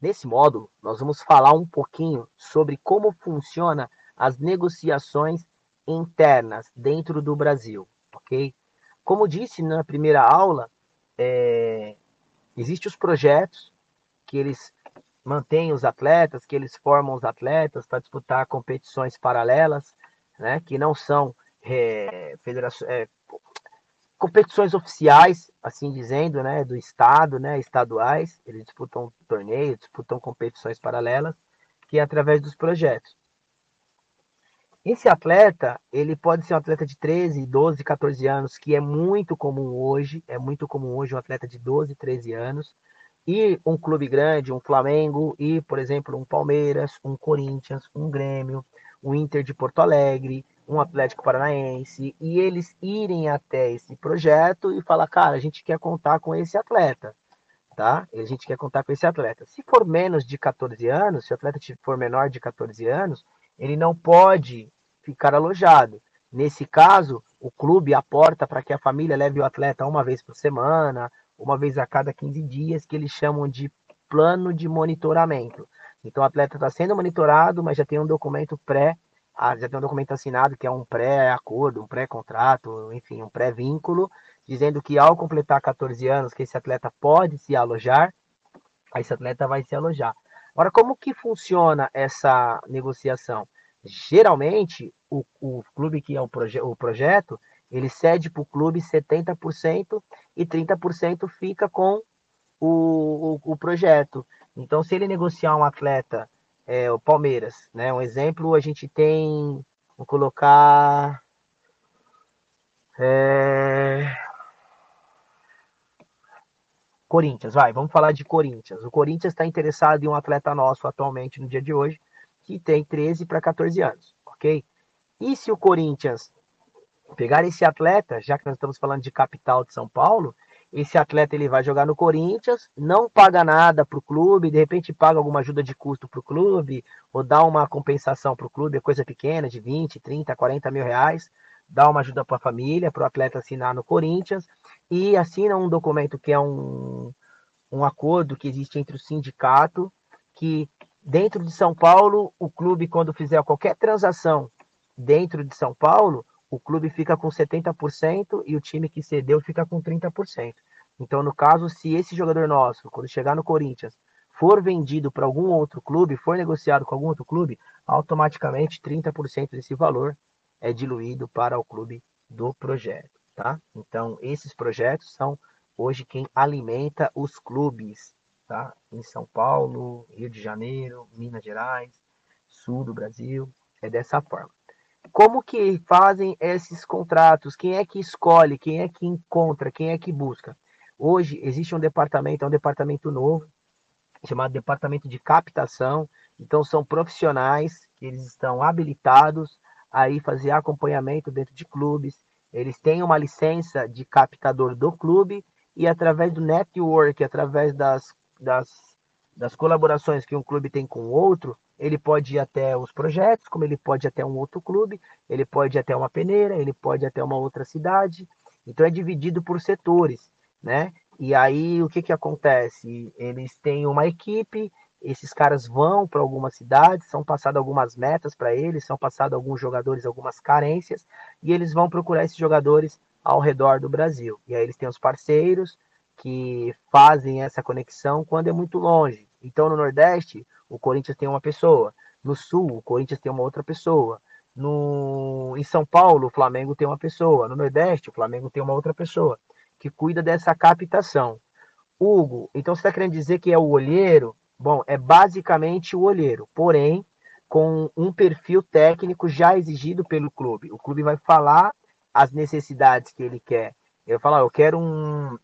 Nesse módulo, nós vamos falar um pouquinho sobre como funciona as negociações internas dentro do Brasil, ok? Como disse na primeira aula, é, existem os projetos que eles mantêm os atletas, que eles formam os atletas para disputar competições paralelas, né, que não são é, é, competições oficiais, assim dizendo, né, do estado, né, estaduais, eles disputam torneios, disputam competições paralelas, que é através dos projetos. Esse atleta, ele pode ser um atleta de 13, 12, 14 anos, que é muito comum hoje, é muito comum hoje um atleta de 12, 13 anos, e um clube grande, um Flamengo, e, por exemplo, um Palmeiras, um Corinthians, um Grêmio, um Inter de Porto Alegre, um Atlético Paranaense, e eles irem até esse projeto e falar, cara, a gente quer contar com esse atleta, tá? A gente quer contar com esse atleta. Se for menos de 14 anos, se o atleta for menor de 14 anos, ele não pode ficar alojado. Nesse caso, o clube aporta para que a família leve o atleta uma vez por semana, uma vez a cada 15 dias, que eles chamam de plano de monitoramento. Então o atleta está sendo monitorado, mas já tem um documento pré, ah, já tem um documento assinado que é um pré-acordo, um pré-contrato, enfim, um pré-vínculo, dizendo que ao completar 14 anos que esse atleta pode se alojar, esse atleta vai se alojar. Agora, como que funciona essa negociação? Geralmente, o, o clube que é o, proje o projeto, ele cede para o clube 70% e 30% fica com o, o, o, projeto. Então, se ele negociar um atleta, é, o Palmeiras, né? Um exemplo, a gente tem, vou colocar. É... Corinthians, vai, vamos falar de Corinthians. O Corinthians está interessado em um atleta nosso atualmente no dia de hoje, que tem 13 para 14 anos, ok? E se o Corinthians pegar esse atleta, já que nós estamos falando de capital de São Paulo, esse atleta ele vai jogar no Corinthians, não paga nada para o clube, de repente paga alguma ajuda de custo para o clube, ou dá uma compensação para o clube, é coisa pequena, de 20, 30, 40 mil reais, dá uma ajuda para a família, para o atleta assinar no Corinthians, e assina um documento que é um, um acordo que existe entre o sindicato, que Dentro de São Paulo, o clube, quando fizer qualquer transação dentro de São Paulo, o clube fica com 70% e o time que cedeu fica com 30%. Então, no caso, se esse jogador nosso, quando chegar no Corinthians, for vendido para algum outro clube, for negociado com algum outro clube, automaticamente 30% desse valor é diluído para o clube do projeto, tá? Então, esses projetos são hoje quem alimenta os clubes tá? Em São Paulo, Rio de Janeiro, Minas Gerais, sul do Brasil, é dessa forma. Como que fazem esses contratos? Quem é que escolhe? Quem é que encontra? Quem é que busca? Hoje existe um departamento, é um departamento novo, chamado Departamento de Captação. Então são profissionais que eles estão habilitados a ir fazer acompanhamento dentro de clubes. Eles têm uma licença de captador do clube e através do network, através das das, das colaborações que um clube tem com outro, ele pode ir até os projetos, como ele pode ir até um outro clube, ele pode ir até uma peneira, ele pode ir até uma outra cidade. Então é dividido por setores, né? E aí o que, que acontece? Eles têm uma equipe, esses caras vão para algumas cidades, são passadas algumas metas para eles, são passados alguns jogadores, algumas carências, e eles vão procurar esses jogadores ao redor do Brasil. E aí eles têm os parceiros, que fazem essa conexão quando é muito longe. Então, no Nordeste, o Corinthians tem uma pessoa. No Sul, o Corinthians tem uma outra pessoa. No, em São Paulo, o Flamengo tem uma pessoa. No Nordeste, o Flamengo tem uma outra pessoa que cuida dessa captação. Hugo, então você está querendo dizer que é o olheiro? Bom, é basicamente o olheiro, porém com um perfil técnico já exigido pelo clube. O clube vai falar as necessidades que ele quer. Eu falo, eu quero um,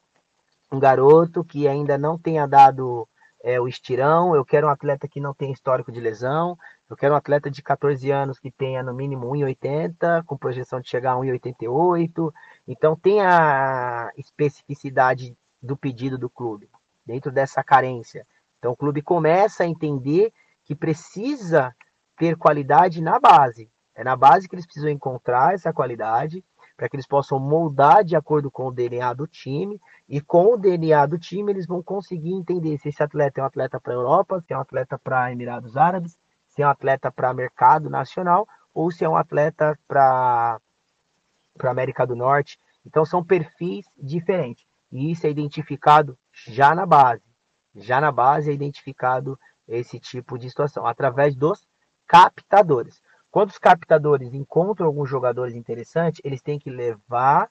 um garoto que ainda não tenha dado é, o estirão, eu quero um atleta que não tenha histórico de lesão, eu quero um atleta de 14 anos que tenha no mínimo 1,80, com projeção de chegar a 1,88. Então tem a especificidade do pedido do clube, dentro dessa carência. Então o clube começa a entender que precisa ter qualidade na base. É na base que eles precisam encontrar essa qualidade para que eles possam moldar de acordo com o DNA do time, e com o DNA do time eles vão conseguir entender se esse atleta é um atleta para a Europa, se é um atleta para Emirados Árabes, se é um atleta para mercado nacional, ou se é um atleta para América do Norte. Então são perfis diferentes. E isso é identificado já na base. Já na base é identificado esse tipo de situação, através dos captadores. Quando os captadores encontram alguns jogadores interessantes, eles têm que levar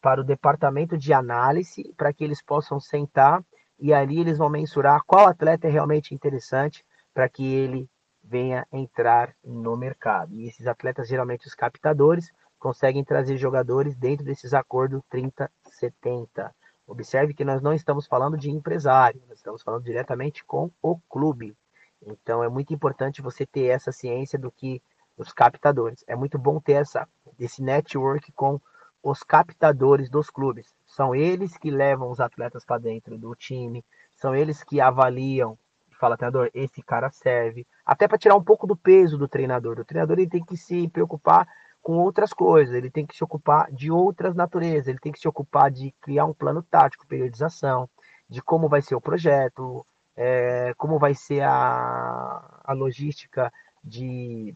para o departamento de análise para que eles possam sentar e ali eles vão mensurar qual atleta é realmente interessante para que ele venha entrar no mercado. E esses atletas, geralmente os captadores, conseguem trazer jogadores dentro desses acordos 30-70. Observe que nós não estamos falando de empresário, nós estamos falando diretamente com o clube. Então é muito importante você ter essa ciência do que os captadores. É muito bom ter essa, esse network com os captadores dos clubes. São eles que levam os atletas para dentro do time, são eles que avaliam, fala treinador, esse cara serve, até para tirar um pouco do peso do treinador. O treinador ele tem que se preocupar com outras coisas, ele tem que se ocupar de outras naturezas, ele tem que se ocupar de criar um plano tático, periodização, de como vai ser o projeto, é, como vai ser a, a logística de,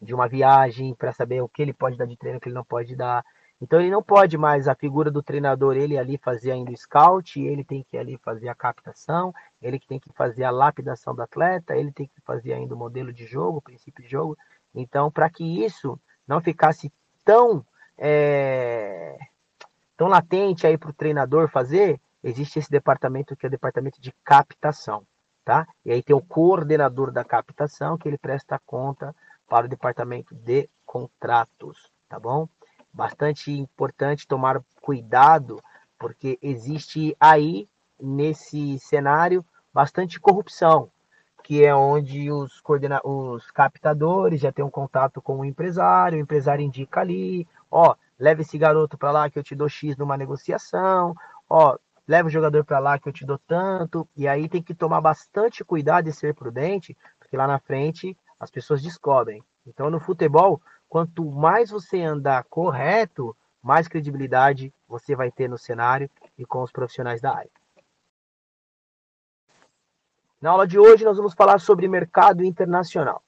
de uma viagem, para saber o que ele pode dar de treino, o que ele não pode dar. Então ele não pode mais a figura do treinador, ele ali fazer ainda o scout, ele tem que ali fazer a captação, ele que tem que fazer a lapidação do atleta, ele tem que fazer ainda o modelo de jogo, o princípio de jogo. Então, para que isso não ficasse tão, é, tão latente aí para o treinador fazer, existe esse departamento que é o departamento de captação, tá? E aí tem o coordenador da captação que ele presta conta para o departamento de contratos, tá bom? Bastante importante tomar cuidado, porque existe aí nesse cenário bastante corrupção que é onde os, coordena os captadores já têm um contato com o empresário, o empresário indica ali, ó, leva esse garoto para lá que eu te dou X numa negociação, ó, leva o jogador para lá que eu te dou tanto, e aí tem que tomar bastante cuidado e ser prudente, porque lá na frente as pessoas descobrem. Então no futebol, quanto mais você andar correto, mais credibilidade você vai ter no cenário e com os profissionais da área. Na aula de hoje, nós vamos falar sobre mercado internacional.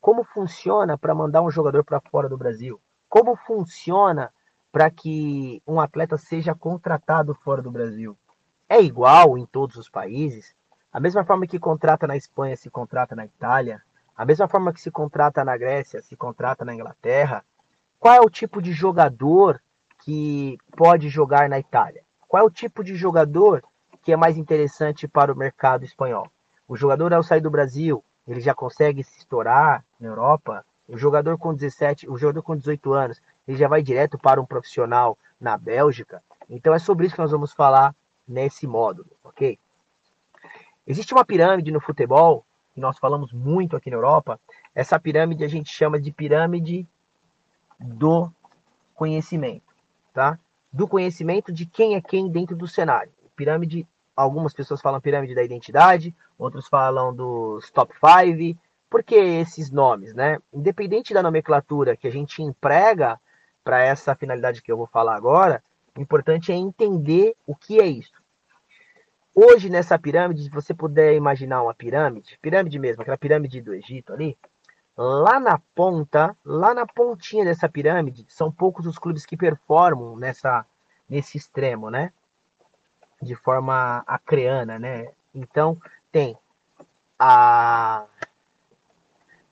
Como funciona para mandar um jogador para fora do Brasil? Como funciona para que um atleta seja contratado fora do Brasil? É igual em todos os países? A mesma forma que contrata na Espanha se contrata na Itália? A mesma forma que se contrata na Grécia se contrata na Inglaterra? Qual é o tipo de jogador que pode jogar na Itália? Qual é o tipo de jogador que é mais interessante para o mercado espanhol? O jogador, ao sair do Brasil, ele já consegue se estourar na Europa. O jogador com 17, o jogador com 18 anos, ele já vai direto para um profissional na Bélgica. Então é sobre isso que nós vamos falar nesse módulo, ok? Existe uma pirâmide no futebol, nós falamos muito aqui na Europa. Essa pirâmide a gente chama de pirâmide do conhecimento, tá? Do conhecimento de quem é quem dentro do cenário. Pirâmide algumas pessoas falam pirâmide da identidade, outros falam dos top 5. Por que esses nomes, né? Independente da nomenclatura que a gente emprega para essa finalidade que eu vou falar agora, o importante é entender o que é isso. Hoje, nessa pirâmide, se você puder imaginar uma pirâmide, pirâmide mesmo, aquela pirâmide do Egito ali, lá na ponta, lá na pontinha dessa pirâmide, são poucos os clubes que performam nessa, nesse extremo, né? de forma acreana, né? Então, tem a,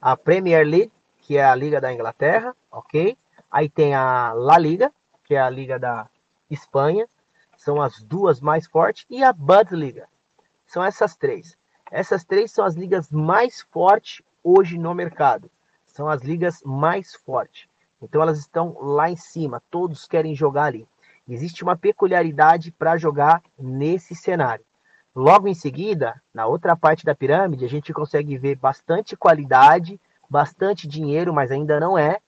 a Premier League, que é a Liga da Inglaterra, ok? Aí tem a La Liga, que é a Liga da Espanha, são as duas mais fortes, e a Bundesliga. São essas três. Essas três são as ligas mais fortes hoje no mercado. São as ligas mais fortes. Então elas estão lá em cima, todos querem jogar ali. Existe uma peculiaridade para jogar nesse cenário. Logo em seguida, na outra parte da pirâmide, a gente consegue ver bastante qualidade, bastante dinheiro, mas ainda não é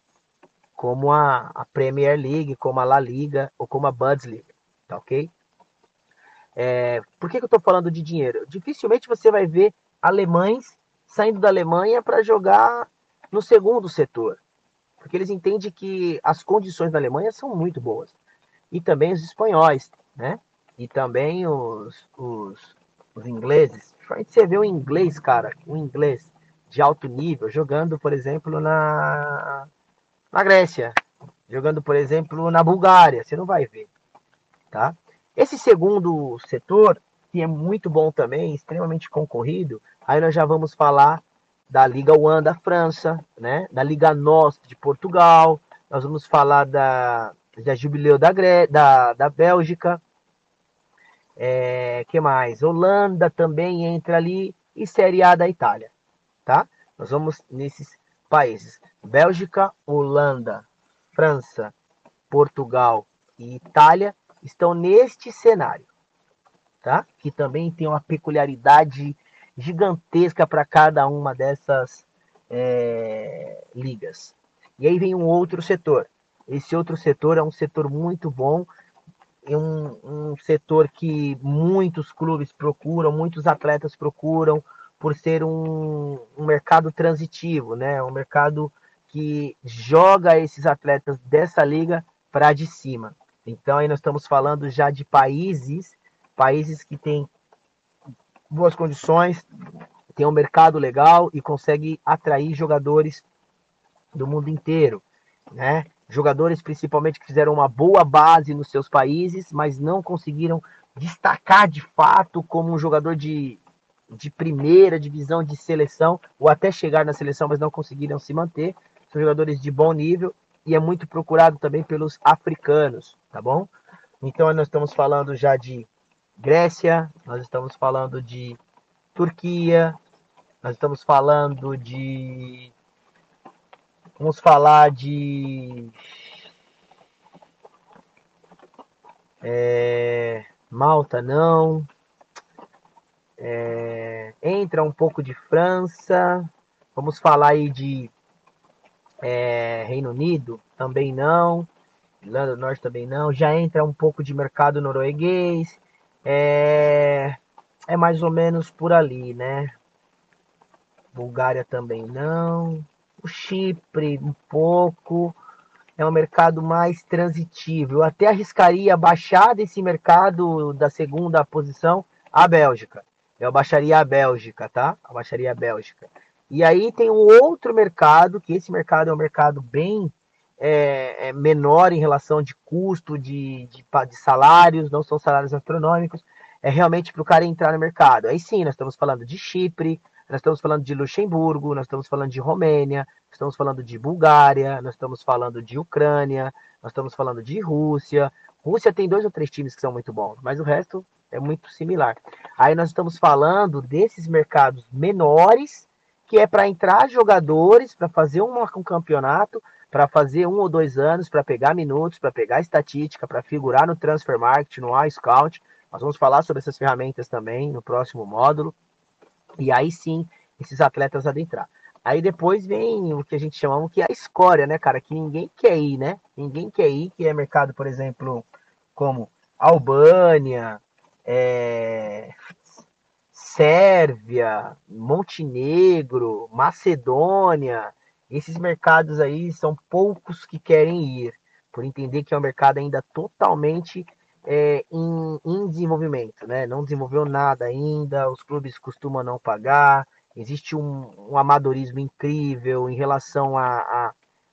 como a, a Premier League, como a La Liga ou como a Bundesliga, tá ok? É, por que, que eu estou falando de dinheiro? Dificilmente você vai ver alemães saindo da Alemanha para jogar no segundo setor. porque eles entendem que as condições da Alemanha são muito boas. E também os espanhóis, né? E também os, os, os ingleses. Você vê o inglês, cara, o inglês de alto nível, jogando, por exemplo, na, na Grécia, jogando, por exemplo, na Bulgária, você não vai ver, tá? Esse segundo setor, que é muito bom também, extremamente concorrido, aí nós já vamos falar da Liga One da França, né? da Liga NOS de Portugal, nós vamos falar da, da Jubileu da, da, da Bélgica, é, que mais? Holanda também entra ali e Série A da Itália, tá? Nós vamos nesses países: Bélgica, Holanda, França, Portugal e Itália estão neste cenário, tá? Que também tem uma peculiaridade gigantesca para cada uma dessas é, ligas. E aí vem um outro setor. Esse outro setor é um setor muito bom, é um, um setor que muitos clubes procuram, muitos atletas procuram, por ser um, um mercado transitivo, né? Um mercado que joga esses atletas dessa liga para de cima. Então aí nós estamos falando já de países, países que têm boas condições, tem um mercado legal e consegue atrair jogadores do mundo inteiro, né? Jogadores principalmente que fizeram uma boa base nos seus países, mas não conseguiram destacar de fato como um jogador de, de primeira divisão de seleção, ou até chegar na seleção, mas não conseguiram se manter. São jogadores de bom nível e é muito procurado também pelos africanos, tá bom? Então nós estamos falando já de Grécia, nós estamos falando de Turquia, nós estamos falando de. Vamos falar de. É, Malta, não. É, entra um pouco de França. Vamos falar aí de é, Reino Unido, também não. Irlanda do Norte também não. Já entra um pouco de mercado norueguês. É, é mais ou menos por ali, né? Bulgária também não. O Chipre, um pouco. É um mercado mais transitivo. Eu até arriscaria baixar desse mercado da segunda posição a Bélgica. Eu baixaria a Bélgica, tá? Eu baixaria a Bélgica. E aí tem um outro mercado, que esse mercado é um mercado bem é, é menor em relação de custo, de, de, de salários, não são salários astronômicos, é realmente para o cara entrar no mercado. Aí sim, nós estamos falando de Chipre, nós estamos falando de Luxemburgo, nós estamos falando de Romênia, estamos falando de Bulgária, nós estamos falando de Ucrânia, nós estamos falando de Rússia. Rússia tem dois ou três times que são muito bons, mas o resto é muito similar. Aí nós estamos falando desses mercados menores, que é para entrar jogadores, para fazer um, um campeonato, para fazer um ou dois anos, para pegar minutos, para pegar estatística, para figurar no Transfer Market, no iScout. Nós vamos falar sobre essas ferramentas também no próximo módulo. E aí sim, esses atletas adentrar. Aí depois vem o que a gente chama que é a escória, né, cara? Que ninguém quer ir, né? Ninguém quer ir, que é mercado, por exemplo, como Albânia, é... Sérvia, Montenegro, Macedônia, esses mercados aí são poucos que querem ir, por entender que é um mercado ainda totalmente é, em, em, desenvolvimento, né? Não desenvolveu nada ainda, os clubes costumam não pagar, existe um, um amadorismo incrível em relação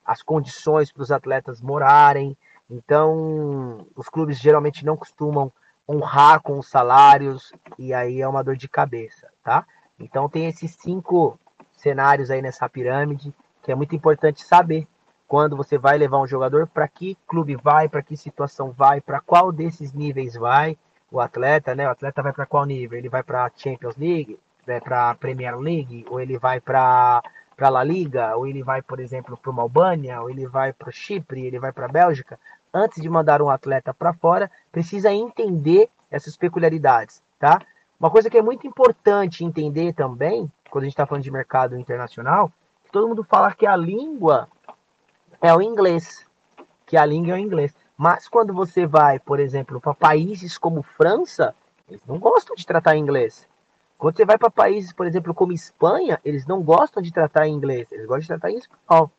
as condições para os atletas morarem. Então, os clubes geralmente não costumam honrar com os salários e aí é uma dor de cabeça, tá? Então tem esses cinco cenários aí nessa pirâmide que é muito importante saber quando você vai levar um jogador, para que clube vai, para que situação vai, para qual desses níveis vai o atleta, né? O atleta vai para qual nível? Ele vai para Champions League, vai para Premier League, ou ele vai para para La Liga, ou ele vai, por exemplo, para uma Albânia, ou ele vai para Chipre, ele vai para a Bélgica. Antes de mandar um atleta para fora, precisa entender essas peculiaridades, tá? Uma coisa que é muito importante entender também, quando a gente está falando de mercado internacional, todo mundo fala que a língua é o inglês, que a língua é o inglês. Mas quando você vai, por exemplo, para países como França, eles não gostam de tratar inglês. Quando você vai para países, por exemplo, como Espanha, eles não gostam de tratar em inglês, eles gostam de tratar em espanhol.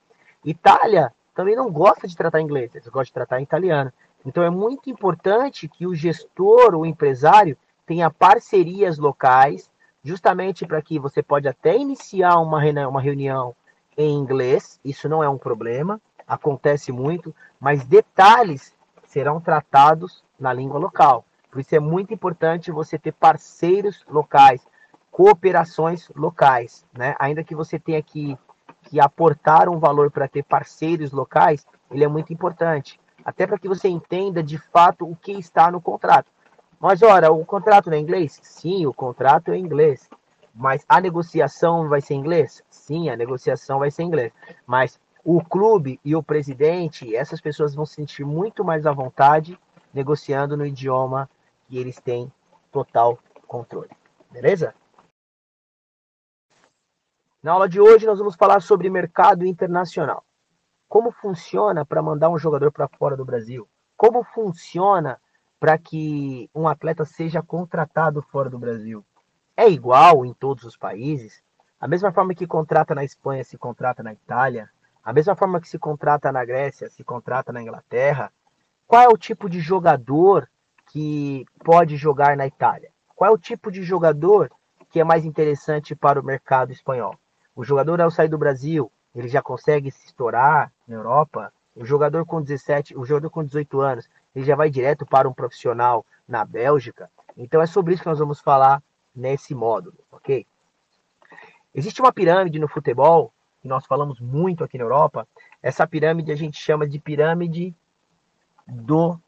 Itália também não gosta de tratar inglês, eles gostam de tratar italiano. Então é muito importante que o gestor, o empresário, tenha parcerias locais, justamente para que você pode até iniciar uma reunião, uma reunião em inglês, isso não é um problema, acontece muito, mas detalhes serão tratados na língua local. Por isso é muito importante você ter parceiros locais, cooperações locais, né? Ainda que você tenha que, que aportar um valor para ter parceiros locais, ele é muito importante. Até para que você entenda de fato o que está no contrato. Mas, ora, o contrato não é inglês? Sim, o contrato é inglês. Mas a negociação vai ser em inglês? Sim, a negociação vai ser em inglês. Mas o clube e o presidente, essas pessoas vão se sentir muito mais à vontade negociando no idioma que eles têm total controle. Beleza? Na aula de hoje nós vamos falar sobre mercado internacional. Como funciona para mandar um jogador para fora do Brasil? Como funciona para que um atleta seja contratado fora do Brasil? É igual em todos os países? A mesma forma que contrata na Espanha se contrata na Itália? A mesma forma que se contrata na Grécia se contrata na Inglaterra? Qual é o tipo de jogador que pode jogar na Itália? Qual é o tipo de jogador que é mais interessante para o mercado espanhol? O jogador, ao sair do Brasil, ele já consegue se estourar na Europa. O jogador com 17, o jogador com 18 anos, ele já vai direto para um profissional na Bélgica. Então é sobre isso que nós vamos falar nesse módulo, ok? Existe uma pirâmide no futebol, que nós falamos muito aqui na Europa. Essa pirâmide a gente chama de pirâmide do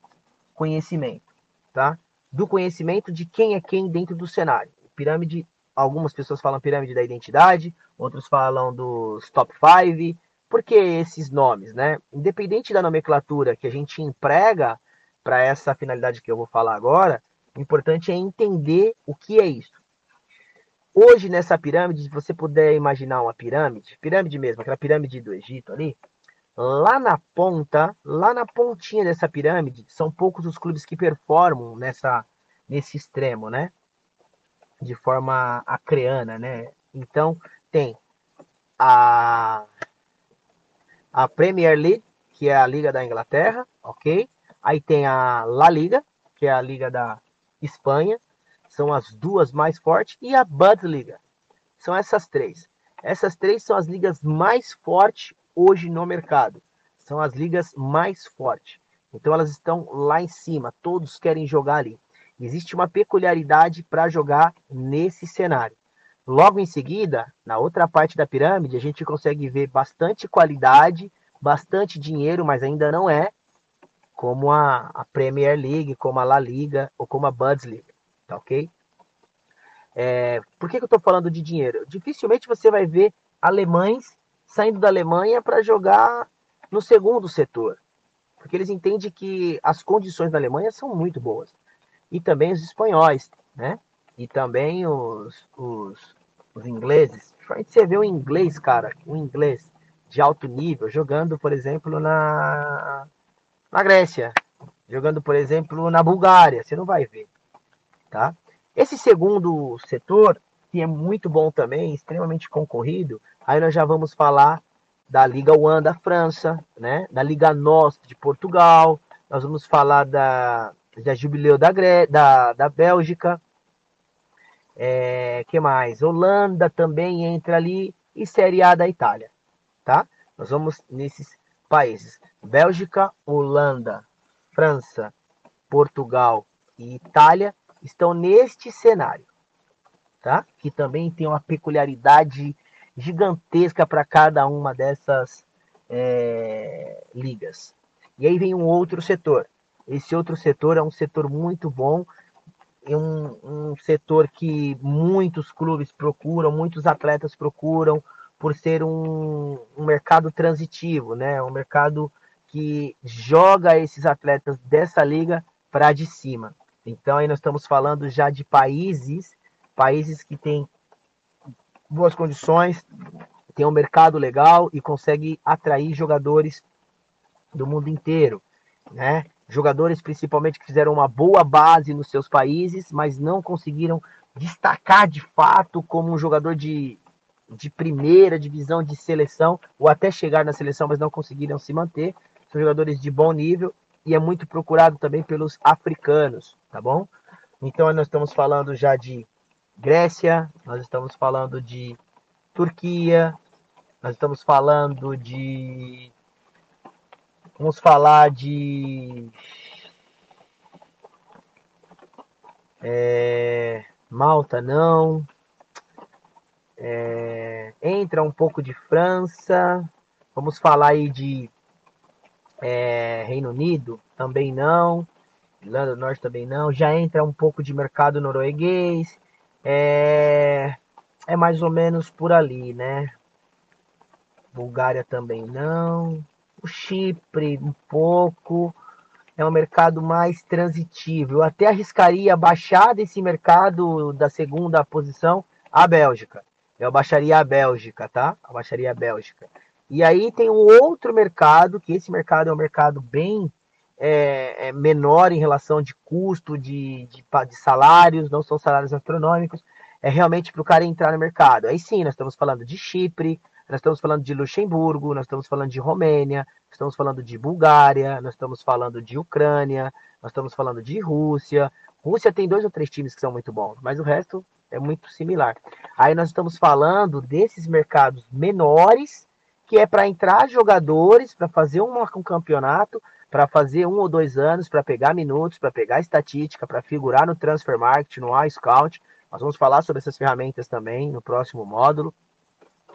conhecimento tá? Do conhecimento de quem é quem dentro do cenário. Pirâmide, algumas pessoas falam pirâmide da identidade, outros falam dos top 5. Por que esses nomes, né? Independente da nomenclatura que a gente emprega para essa finalidade que eu vou falar agora, o importante é entender o que é isso. Hoje, nessa pirâmide, se você puder imaginar uma pirâmide, pirâmide mesmo, aquela pirâmide do Egito ali, Lá na ponta, lá na pontinha dessa pirâmide, são poucos os clubes que performam nessa, nesse extremo, né? De forma acreana, né? Então, tem a, a Premier League, que é a Liga da Inglaterra, ok? Aí tem a La Liga, que é a Liga da Espanha, são as duas mais fortes, e a Bundesliga. São essas três. Essas três são as ligas mais fortes hoje no mercado. São as ligas mais fortes. Então elas estão lá em cima, todos querem jogar ali. Existe uma peculiaridade para jogar nesse cenário. Logo em seguida, na outra parte da pirâmide, a gente consegue ver bastante qualidade, bastante dinheiro, mas ainda não é como a, a Premier League, como a La Liga ou como a Bundesliga, tá ok? É, por que, que eu estou falando de dinheiro? Dificilmente você vai ver alemães saindo da Alemanha para jogar no segundo setor, porque eles entendem que as condições da Alemanha são muito boas. E também os espanhóis, né? E também os, os, os ingleses. Você vê o inglês, cara, o inglês de alto nível, jogando, por exemplo, na, na Grécia, jogando, por exemplo, na Bulgária, você não vai ver, tá? Esse segundo setor, que é muito bom também, extremamente concorrido, Aí nós já vamos falar da Liga One da França, né? da Liga NOS de Portugal, nós vamos falar da, da Jubileu da, da, da Bélgica, é, que mais? Holanda também entra ali e Série A da Itália, tá? Nós vamos nesses países: Bélgica, Holanda, França, Portugal e Itália estão neste cenário, tá? Que também tem uma peculiaridade gigantesca para cada uma dessas é, ligas. E aí vem um outro setor. Esse outro setor é um setor muito bom, é um, um setor que muitos clubes procuram, muitos atletas procuram, por ser um, um mercado transitivo, né? Um mercado que joga esses atletas dessa liga para de cima. Então aí nós estamos falando já de países, países que têm boas condições, tem um mercado legal e consegue atrair jogadores do mundo inteiro, né? Jogadores principalmente que fizeram uma boa base nos seus países, mas não conseguiram destacar de fato como um jogador de de primeira divisão de seleção, ou até chegar na seleção, mas não conseguiram se manter. São jogadores de bom nível e é muito procurado também pelos africanos, tá bom? Então nós estamos falando já de Grécia, nós estamos falando de Turquia, nós estamos falando de. Vamos falar de. É, Malta, não. É, entra um pouco de França. Vamos falar aí de é, Reino Unido, também não. Irlanda do Norte também não. Já entra um pouco de mercado norueguês. É, é mais ou menos por ali, né? Bulgária também não. O Chipre, um pouco. É um mercado mais transitivo. Eu até arriscaria baixar desse mercado da segunda posição a Bélgica. Eu baixaria a Bélgica, tá? Baixaria a Bélgica. E aí tem um outro mercado, que esse mercado é um mercado bem é, é menor em relação de custo, de, de, de salários, não são salários astronômicos. É realmente para o cara entrar no mercado. Aí sim, nós estamos falando de Chipre, nós estamos falando de Luxemburgo, nós estamos falando de Romênia, estamos falando de Bulgária, nós estamos falando de Ucrânia, nós estamos falando de Rússia. Rússia tem dois ou três times que são muito bons, mas o resto é muito similar. Aí nós estamos falando desses mercados menores, que é para entrar jogadores, para fazer um, um campeonato, para fazer um ou dois anos, para pegar minutos, para pegar estatística, para figurar no Transfer Market, no iScout. Nós vamos falar sobre essas ferramentas também no próximo módulo.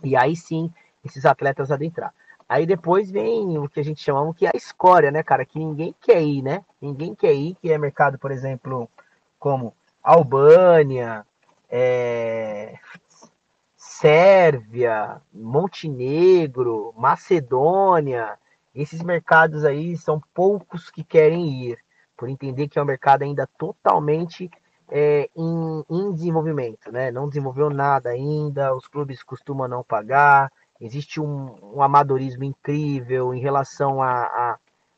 E aí sim, esses atletas adentrar. Aí depois vem o que a gente chama que é a escória, né, cara? Que ninguém quer ir, né? Ninguém quer ir, que é mercado, por exemplo, como Albânia, é... Sérvia, Montenegro, Macedônia. Esses mercados aí são poucos que querem ir, por entender que é um mercado ainda totalmente é, em, em, desenvolvimento, né? Não desenvolveu nada ainda, os clubes costumam não pagar, existe um, um amadorismo incrível em relação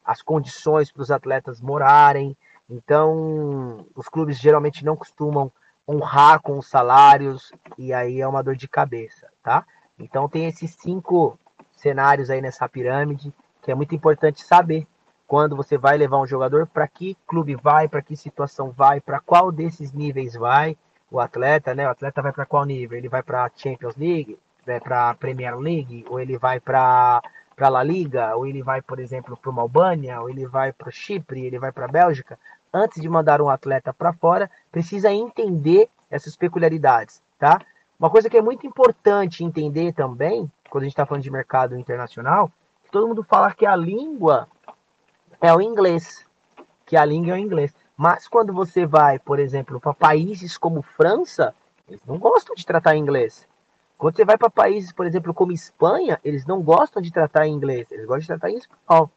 as condições para os atletas morarem. Então, os clubes geralmente não costumam honrar com os salários e aí é uma dor de cabeça, tá? Então tem esses cinco cenários aí nessa pirâmide que é muito importante saber quando você vai levar um jogador, para que clube vai, para que situação vai, para qual desses níveis vai o atleta, né? O atleta vai para qual nível? Ele vai para Champions League, vai para Premier League, ou ele vai para para La Liga, ou ele vai, por exemplo, para uma Albânia, ou ele vai para Chipre, ele vai para a Bélgica. Antes de mandar um atleta para fora, precisa entender essas peculiaridades, tá? Uma coisa que é muito importante entender também, quando a gente está falando de mercado internacional, todo mundo fala que a língua é o inglês, que a língua é o inglês. Mas quando você vai, por exemplo, para países como França, eles não gostam de tratar inglês. Quando você vai para países, por exemplo, como Espanha, eles não gostam de tratar em inglês, eles gostam de tratar em espanhol.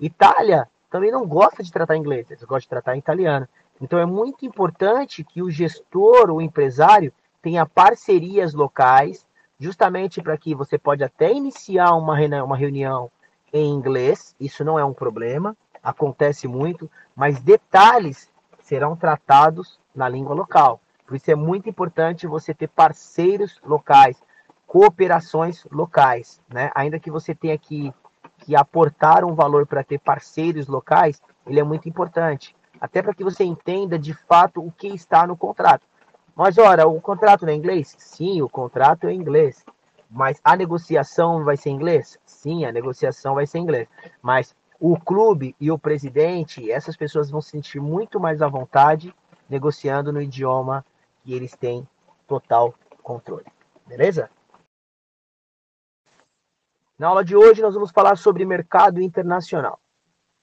Itália também não gosta de tratar inglês, eles gostam de tratar italiano. Então é muito importante que o gestor, o empresário, tenha parcerias locais, justamente para que você pode até iniciar uma reunião em inglês, isso não é um problema, acontece muito, mas detalhes serão tratados na língua local. Por isso é muito importante você ter parceiros locais, cooperações locais, né? Ainda que você tenha que, que aportar um valor para ter parceiros locais, ele é muito importante. Até para que você entenda de fato o que está no contrato. Mas, ora, o contrato não é inglês? Sim, o contrato é inglês. Mas a negociação vai ser inglês? Sim, a negociação vai ser inglês. Mas o clube e o presidente, essas pessoas vão se sentir muito mais à vontade negociando no idioma que eles têm total controle. Beleza? Na aula de hoje nós vamos falar sobre mercado internacional.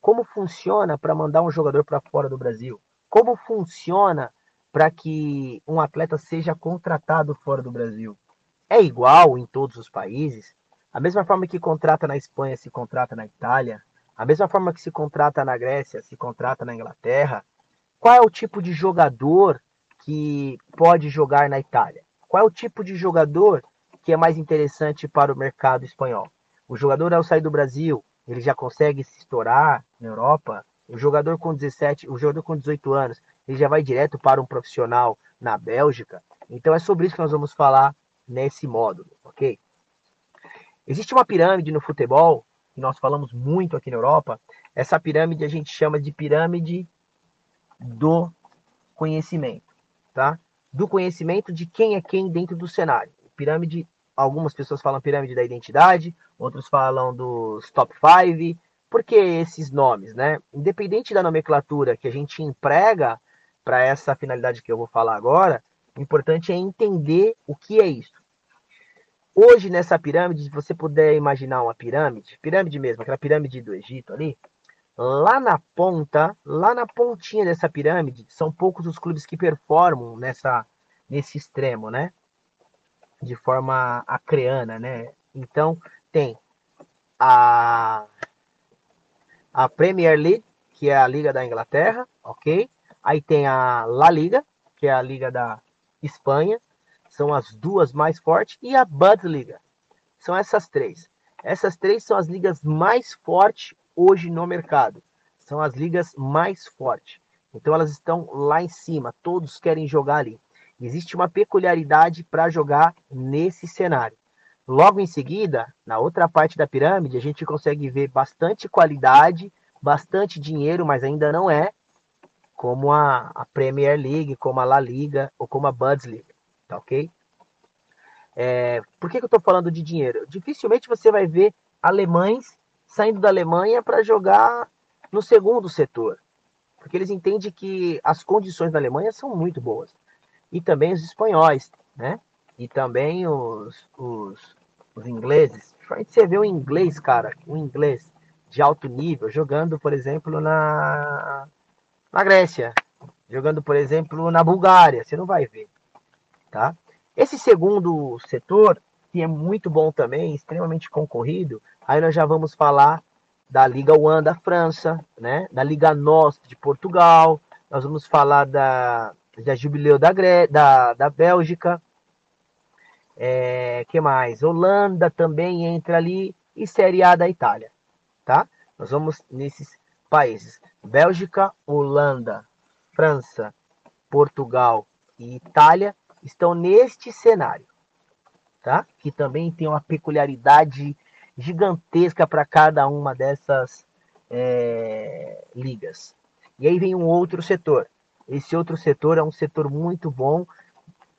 Como funciona para mandar um jogador para fora do Brasil? Como funciona para que um atleta seja contratado fora do Brasil? É igual em todos os países? A mesma forma que contrata na Espanha se contrata na Itália, a mesma forma que se contrata na Grécia, se contrata na Inglaterra. Qual é o tipo de jogador que pode jogar na Itália? Qual é o tipo de jogador que é mais interessante para o mercado espanhol? O jogador, ao sair do Brasil, ele já consegue se estourar na Europa. O jogador com 17, o jogador com 18 anos, ele já vai direto para um profissional na Bélgica. Então é sobre isso que nós vamos falar nesse módulo, ok? Existe uma pirâmide no futebol, que nós falamos muito aqui na Europa. Essa pirâmide a gente chama de pirâmide do conhecimento, tá? Do conhecimento de quem é quem dentro do cenário. Pirâmide, algumas pessoas falam pirâmide da identidade, outros falam dos top 5. Por que esses nomes, né? Independente da nomenclatura que a gente emprega para essa finalidade que eu vou falar agora, o importante é entender o que é isso. Hoje, nessa pirâmide, se você puder imaginar uma pirâmide, pirâmide mesmo, aquela pirâmide do Egito ali, lá na ponta, lá na pontinha dessa pirâmide, são poucos os clubes que performam nessa, nesse extremo, né? De forma acreana, né? Então, tem a, a Premier League, que é a Liga da Inglaterra, ok? Aí tem a La Liga, que é a Liga da Espanha, são as duas mais fortes, e a Bundesliga. São essas três. Essas três são as ligas mais fortes hoje no mercado. São as ligas mais fortes. Então elas estão lá em cima, todos querem jogar ali. Existe uma peculiaridade para jogar nesse cenário. Logo em seguida, na outra parte da pirâmide, a gente consegue ver bastante qualidade, bastante dinheiro, mas ainda não é como a, a Premier League, como a La Liga ou como a Bundesliga, tá ok? É, por que, que eu estou falando de dinheiro? Dificilmente você vai ver alemães saindo da Alemanha para jogar no segundo setor, porque eles entendem que as condições da Alemanha são muito boas. E também os espanhóis, né? E também os, os, os ingleses. Você vê o inglês, cara, o inglês de alto nível, jogando, por exemplo, na na Grécia, jogando, por exemplo, na Bulgária, você não vai ver, tá? Esse segundo setor, que é muito bom também, extremamente concorrido, aí nós já vamos falar da Liga One da França, né? Da Liga NOS de Portugal, nós vamos falar da, da Jubileu da, Gré da, da Bélgica, é, que mais? Holanda também entra ali e Série A da Itália, tá? Nós vamos nesses países. Bélgica, Holanda, França, Portugal e Itália estão neste cenário, tá? Que também tem uma peculiaridade gigantesca para cada uma dessas é, ligas. E aí vem um outro setor. Esse outro setor é um setor muito bom,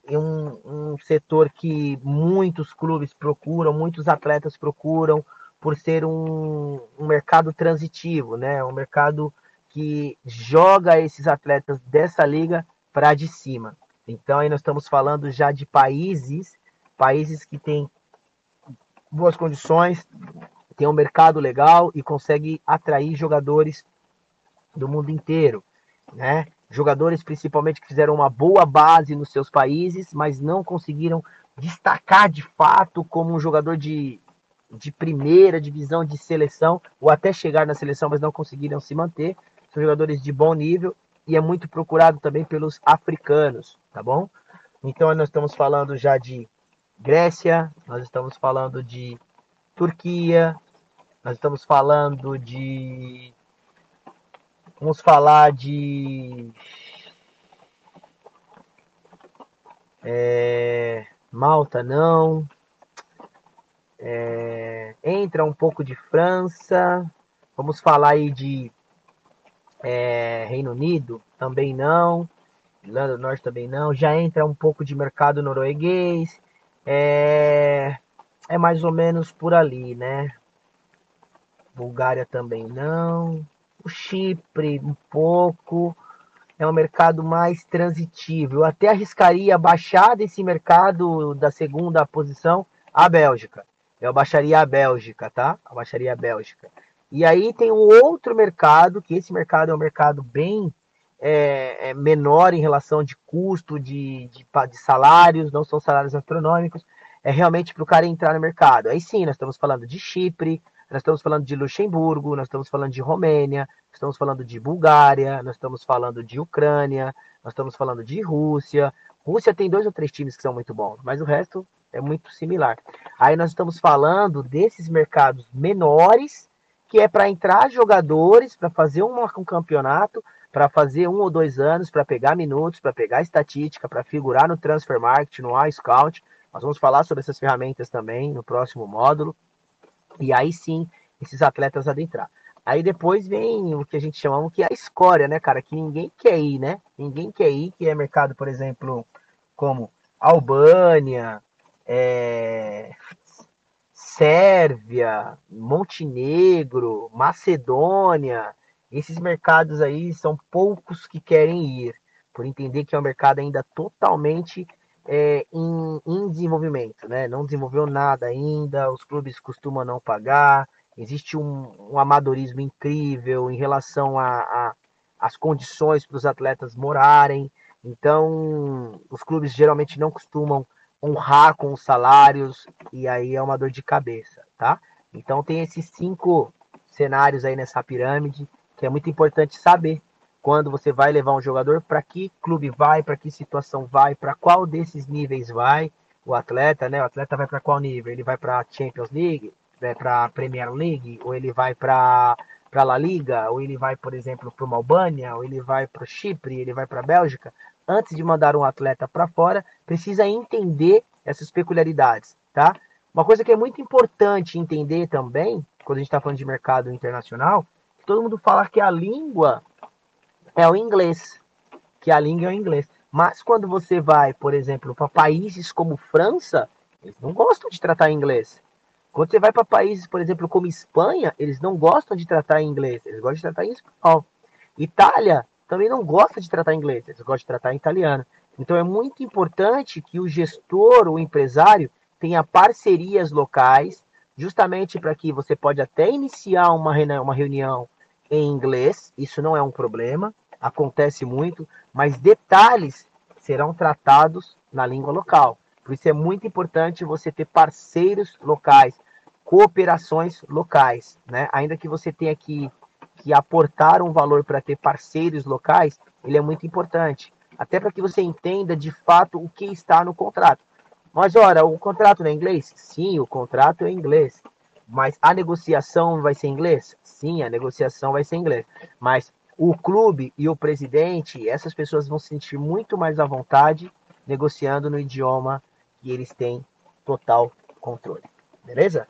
é um, um setor que muitos clubes procuram, muitos atletas procuram, por ser um, um mercado transitivo, né? Um mercado que joga esses atletas dessa liga para de cima. Então aí nós estamos falando já de países, países que têm boas condições, tem um mercado legal e consegue atrair jogadores do mundo inteiro, né? Jogadores principalmente que fizeram uma boa base nos seus países, mas não conseguiram destacar de fato como um jogador de, de primeira divisão de seleção, ou até chegar na seleção, mas não conseguiram se manter são jogadores de bom nível e é muito procurado também pelos africanos, tá bom? Então nós estamos falando já de Grécia, nós estamos falando de Turquia, nós estamos falando de vamos falar de é, Malta não é, entra um pouco de França vamos falar aí de é, Reino Unido também não, Irlanda do Norte também não, já entra um pouco de mercado norueguês, é, é mais ou menos por ali, né? Bulgária também não, o Chipre um pouco, é um mercado mais transitivo. Eu até arriscaria baixar desse mercado da segunda posição a Bélgica. Eu baixaria a Bélgica, tá? Baixaria a Bélgica. E aí tem um outro mercado, que esse mercado é um mercado bem é, é menor em relação de custo, de, de, de, salários, não são salários astronômicos, é realmente para o cara entrar no mercado. Aí sim, nós estamos falando de Chipre, nós estamos falando de Luxemburgo, nós estamos falando de Romênia, estamos falando de Bulgária, nós estamos falando de Ucrânia, nós estamos falando de Rússia. Rússia tem dois ou três times que são muito bons, mas o resto é muito similar. Aí nós estamos falando desses mercados menores que é para entrar jogadores, para fazer um, um campeonato, para fazer um ou dois anos, para pegar minutos, para pegar estatística, para figurar no transfer market, no iScout, Nós vamos falar sobre essas ferramentas também no próximo módulo. E aí sim, esses atletas adentrar. Aí depois vem o que a gente chama que é a escória, né, cara? Que ninguém quer ir, né? Ninguém quer ir, que é mercado, por exemplo, como Albânia, é... Sérvia, Montenegro, Macedônia. Esses mercados aí são poucos que querem ir, por entender que é um mercado ainda totalmente é, em, em, desenvolvimento, né? Não desenvolveu nada ainda, os clubes costumam não pagar, existe um, um amadorismo incrível em relação as condições para os atletas morarem. Então, os clubes geralmente não costumam honrar com os salários e aí é uma dor de cabeça, tá? Então tem esses cinco cenários aí nessa pirâmide que é muito importante saber quando você vai levar um jogador, para que clube vai, para que situação vai, para qual desses níveis vai o atleta, né? O atleta vai para qual nível? Ele vai para Champions League, vai para Premier League, ou ele vai para para La Liga, ou ele vai, por exemplo, para uma Albânia, ou ele vai para Chipre, ele vai para a Bélgica. Antes de mandar um atleta para fora, precisa entender essas peculiaridades, tá? Uma coisa que é muito importante entender também, quando a gente está falando de mercado internacional, todo mundo fala que a língua é o inglês, que a língua é o inglês. Mas quando você vai, por exemplo, para países como França, eles não gostam de tratar inglês. Quando você vai para países, por exemplo, como Espanha, eles não gostam de tratar inglês, eles gostam de tratar em espanhol. Itália também não gosta de tratar inglês, eles gostam de tratar em italiano. Então é muito importante que o gestor, o empresário, tenha parcerias locais, justamente para que você pode até iniciar uma reunião em inglês, isso não é um problema, acontece muito, mas detalhes serão tratados na língua local. Por isso é muito importante você ter parceiros locais, cooperações locais, né? Ainda que você tenha que, que aportar um valor para ter parceiros locais, ele é muito importante. Até para que você entenda de fato o que está no contrato. Mas, ora, o contrato não é inglês? Sim, o contrato é inglês. Mas a negociação vai ser em inglês? Sim, a negociação vai ser em inglês. Mas o clube e o presidente, essas pessoas vão se sentir muito mais à vontade negociando no idioma que eles têm total controle. Beleza?